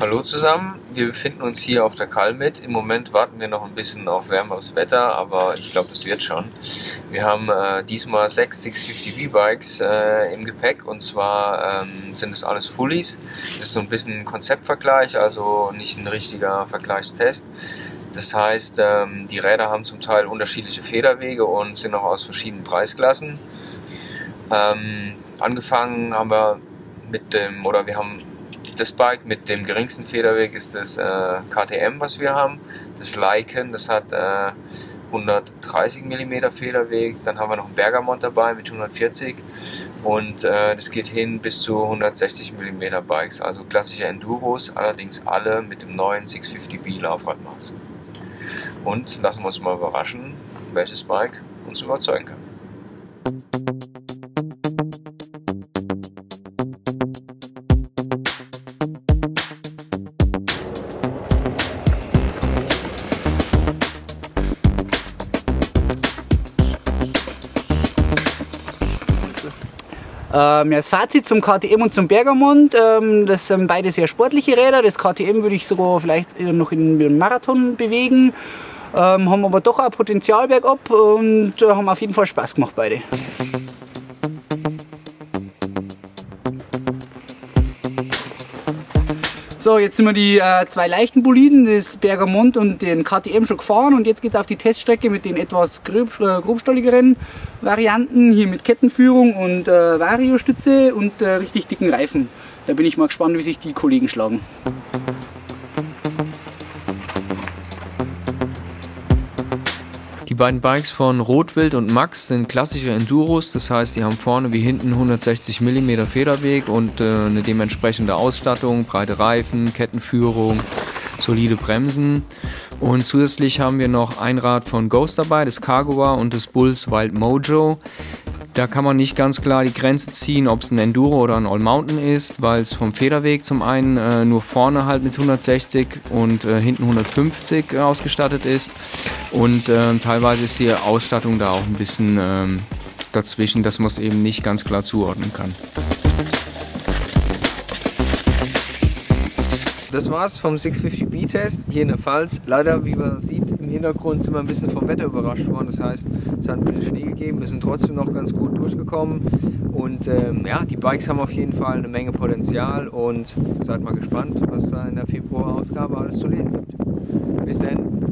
Hallo zusammen, wir befinden uns hier auf der Kalmit. Im Moment warten wir noch ein bisschen auf wärmeres Wetter, aber ich glaube, es wird schon. Wir haben äh, diesmal sechs 650 V-Bikes äh, im Gepäck und zwar ähm, sind es alles Fullies. Das ist so ein bisschen ein Konzeptvergleich, also nicht ein richtiger Vergleichstest. Das heißt, ähm, die Räder haben zum Teil unterschiedliche Federwege und sind auch aus verschiedenen Preisklassen. Ähm, angefangen haben wir mit dem, oder wir haben das Bike mit dem geringsten Federweg ist das äh, KTM, was wir haben. Das Lycan, das hat äh, 130 mm Federweg. Dann haben wir noch einen Bergamont dabei mit 140 und äh, das geht hin bis zu 160 mm Bikes, also klassische Enduros, allerdings alle mit dem neuen 650B Laufradmaß. Und lassen wir uns mal überraschen, welches Bike uns überzeugen kann. Ähm, ja, das Fazit zum KTM und zum Bergamont, ähm, das sind beide sehr sportliche Räder. Das KTM würde ich sogar vielleicht noch in den Marathon bewegen. Ähm, haben aber doch auch Potenzial bergab und äh, haben auf jeden Fall Spaß gemacht beide. So, jetzt sind wir die äh, zwei leichten Boliden, das Bergamont und den KTM schon gefahren und jetzt geht es auf die Teststrecke mit den etwas grob, äh, grobstolligeren Varianten, hier mit Kettenführung und äh, Variostütze und äh, richtig dicken Reifen. Da bin ich mal gespannt, wie sich die Kollegen schlagen. Die beiden Bikes von Rotwild und Max sind klassische Enduros, das heißt, die haben vorne wie hinten 160 mm Federweg und äh, eine dementsprechende Ausstattung, breite Reifen, Kettenführung, solide Bremsen. Und zusätzlich haben wir noch ein Rad von Ghost dabei, das Cargoa und das Bulls Wild Mojo. Da kann man nicht ganz klar die Grenze ziehen, ob es ein Enduro oder ein All Mountain ist, weil es vom Federweg zum einen äh, nur vorne halt mit 160 und äh, hinten 150 äh, ausgestattet ist. Und äh, teilweise ist die Ausstattung da auch ein bisschen ähm, dazwischen, dass man es eben nicht ganz klar zuordnen kann. Das war's vom 650B-Test hier in der Pfalz. Leider, wie man sieht, im Hintergrund sind wir ein bisschen vom Wetter überrascht worden. Das heißt, es hat ein bisschen Schnee gegeben. Wir sind trotzdem noch ganz gut durchgekommen. Und ähm, ja, die Bikes haben auf jeden Fall eine Menge Potenzial. Und seid mal gespannt, was da in der Februar-Ausgabe alles zu lesen gibt. Bis dann.